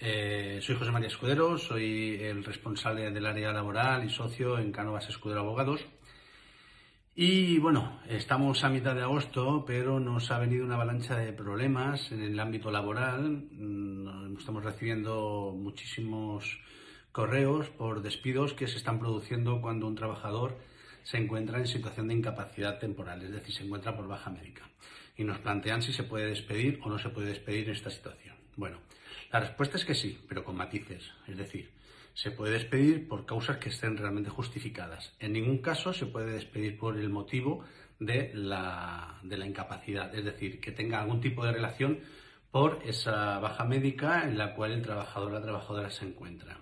Eh, soy José María Escudero, soy el responsable del área laboral y socio en Cánovas Escudero Abogados. Y bueno, estamos a mitad de agosto, pero nos ha venido una avalancha de problemas en el ámbito laboral. Mm, estamos recibiendo muchísimos correos por despidos que se están produciendo cuando un trabajador se encuentra en situación de incapacidad temporal, es decir, se encuentra por baja médica. Y nos plantean si se puede despedir o no se puede despedir en esta situación. Bueno, la respuesta es que sí, pero con matices. Es decir, se puede despedir por causas que estén realmente justificadas. En ningún caso se puede despedir por el motivo de la, incapacidad, es decir, que tenga algún tipo de relación por esa baja médica en la cual el trabajador o la trabajadora se encuentra.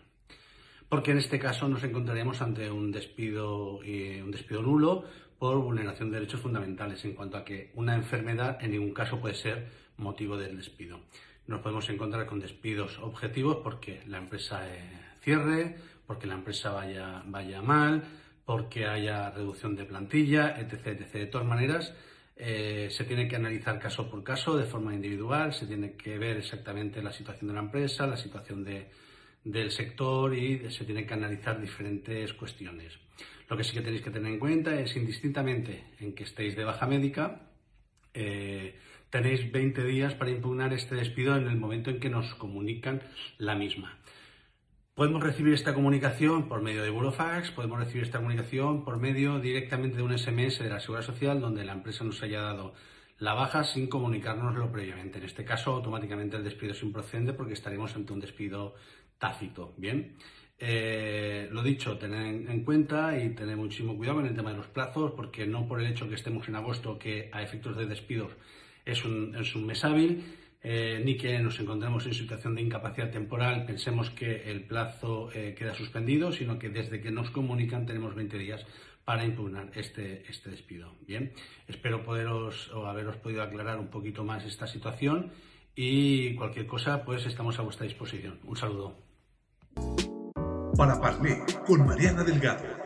Porque en este caso nos encontraríamos ante un despido, eh, un despido nulo por vulneración de derechos fundamentales en cuanto a que una enfermedad en ningún caso puede ser motivo del despido nos podemos encontrar con despidos objetivos porque la empresa eh, cierre, porque la empresa vaya, vaya mal, porque haya reducción de plantilla, etc. etc. De todas maneras, eh, se tiene que analizar caso por caso de forma individual, se tiene que ver exactamente la situación de la empresa, la situación de, del sector y se tiene que analizar diferentes cuestiones. Lo que sí que tenéis que tener en cuenta es indistintamente en que estéis de baja médica, eh, tenéis 20 días para impugnar este despido en el momento en que nos comunican la misma. Podemos recibir esta comunicación por medio de Burofax, podemos recibir esta comunicación por medio directamente de un SMS de la Seguridad Social donde la empresa nos haya dado la baja sin comunicárnoslo previamente. En este caso, automáticamente el despido es improcedente porque estaremos ante un despido tácito. Bien. Eh, lo dicho, tener en cuenta y tener muchísimo cuidado con el tema de los plazos, porque no por el hecho que estemos en agosto, que a efectos de despidos es un, es un mes hábil, eh, ni que nos encontremos en situación de incapacidad temporal, pensemos que el plazo eh, queda suspendido, sino que desde que nos comunican tenemos 20 días para impugnar este, este despido. Bien, espero poderos o haberos podido aclarar un poquito más esta situación y cualquier cosa, pues estamos a vuestra disposición. Un saludo. Para Parlé con Mariana Delgado